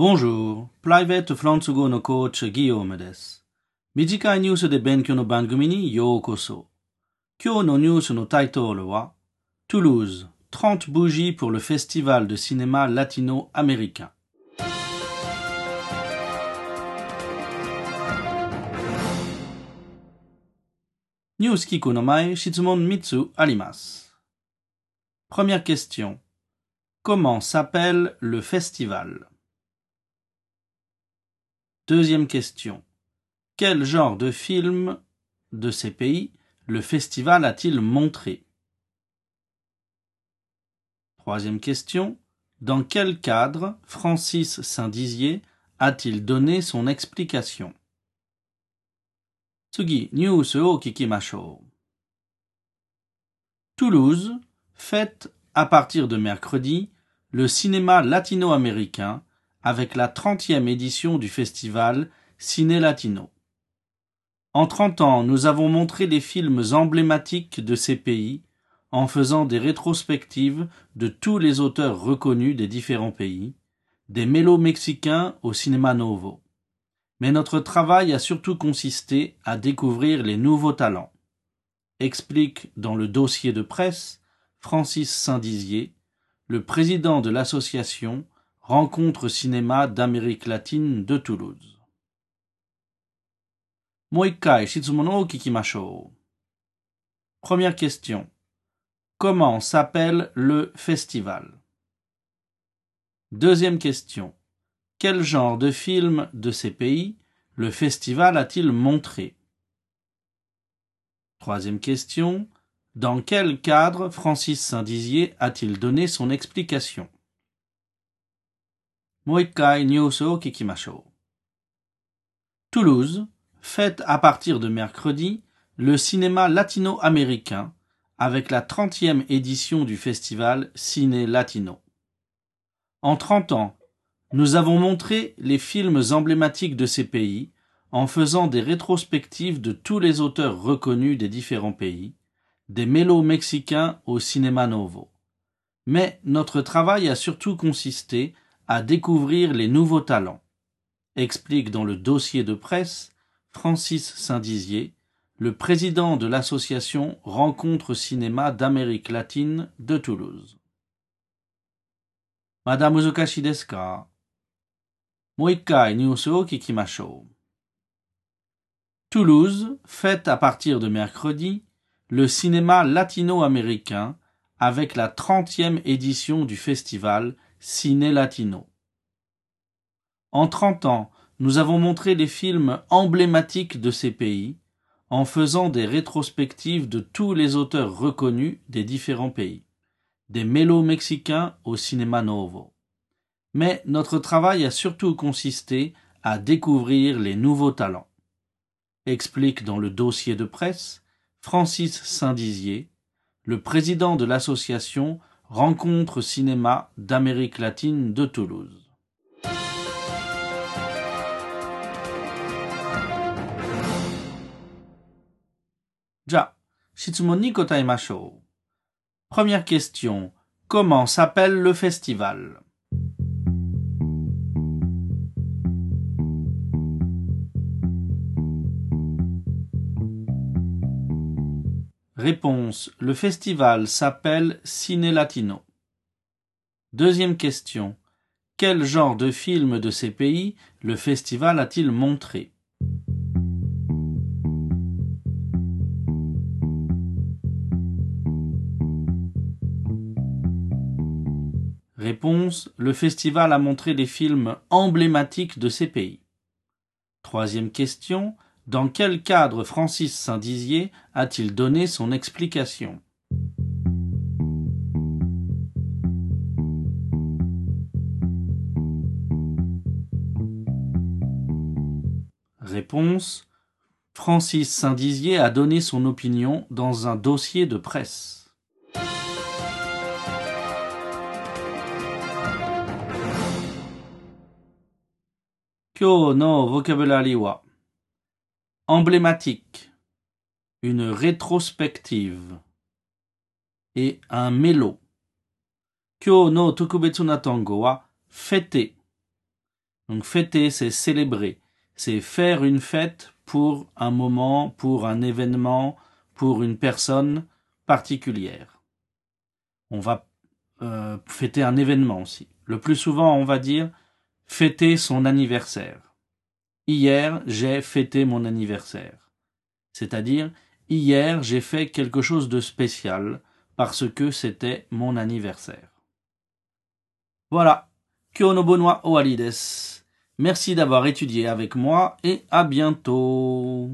Bonjour, Private フランス語のコーチギヨームです。短いニュースで勉強の番組にようこそ。今日のニュースのタイトルは Toulouse, 30 bougies pour le festival de cinéma latino-américain. ニュース聞くの前、質問3つあります。Première question. Comment s'appelle le festival Deuxième question. Quel genre de film de ces pays le festival a-t-il montré? Troisième question. Dans quel cadre Francis Saint-Dizier a-t-il donné son explication? Toulouse fête à partir de mercredi le cinéma latino-américain avec la 30e édition du festival Ciné Latino. En 30 ans, nous avons montré les films emblématiques de ces pays en faisant des rétrospectives de tous les auteurs reconnus des différents pays, des mélos mexicains au cinéma novo. Mais notre travail a surtout consisté à découvrir les nouveaux talents. Explique dans le dossier de presse Francis Saint-Dizier, le président de l'association Rencontre cinéma d'Amérique latine de Toulouse. Moikai Shizumono Kikimashou. Première question. Comment s'appelle le festival? Deuxième question. Quel genre de film de ces pays le festival a-t-il montré? Troisième question. Dans quel cadre Francis Saint-Dizier a-t-il donné son explication? もう一回ニュースを聞きましょう。Toulouse fête à partir de mercredi le cinéma latino-américain avec la 30e édition du festival Ciné Latino. En 30 ans, nous avons montré les films emblématiques de ces pays en faisant des rétrospectives de tous les auteurs reconnus des différents pays, des mélos mexicains au cinéma novo. Mais notre travail a surtout consisté à découvrir les nouveaux talents, explique dans le dossier de presse Francis Saint-Dizier, le président de l'association Rencontres Cinéma d'Amérique latine de Toulouse. Madame Uzukashi desu ka? Toulouse fête à partir de mercredi le cinéma latino-américain avec la trentième édition du festival Ciné Latino. En 30 ans, nous avons montré les films emblématiques de ces pays en faisant des rétrospectives de tous les auteurs reconnus des différents pays, des mélos mexicains au cinéma novo. Mais notre travail a surtout consisté à découvrir les nouveaux talents, explique dans le dossier de presse Francis Saint-Dizier, le président de l'association Rencontre cinéma d'Amérique latine de Toulouse. Ja, Shitsumoni Première question. Comment s'appelle le festival? Réponse. Le festival s'appelle Ciné Latino. Deuxième question. Quel genre de film de ces pays le festival a-t-il montré? Réponse. Le festival a montré les films emblématiques de ces pays. Troisième question. Dans quel cadre Francis Saint-Dizier a-t-il donné son explication? Réponse. Francis Saint-Dizier a donné son opinion dans un dossier de presse. Emblématique, une rétrospective et un mélo. Kyo no tokubetsu na tango wa fêter. Donc fêter, c'est célébrer, c'est faire une fête pour un moment, pour un événement, pour une personne particulière. On va euh, fêter un événement aussi. Le plus souvent, on va dire fêter son anniversaire. Hier, j'ai fêté mon anniversaire. C'est-à-dire, hier, j'ai fait quelque chose de spécial parce que c'était mon anniversaire. Voilà. Kyo no bonwa owari desu. Merci d'avoir étudié avec moi et à bientôt.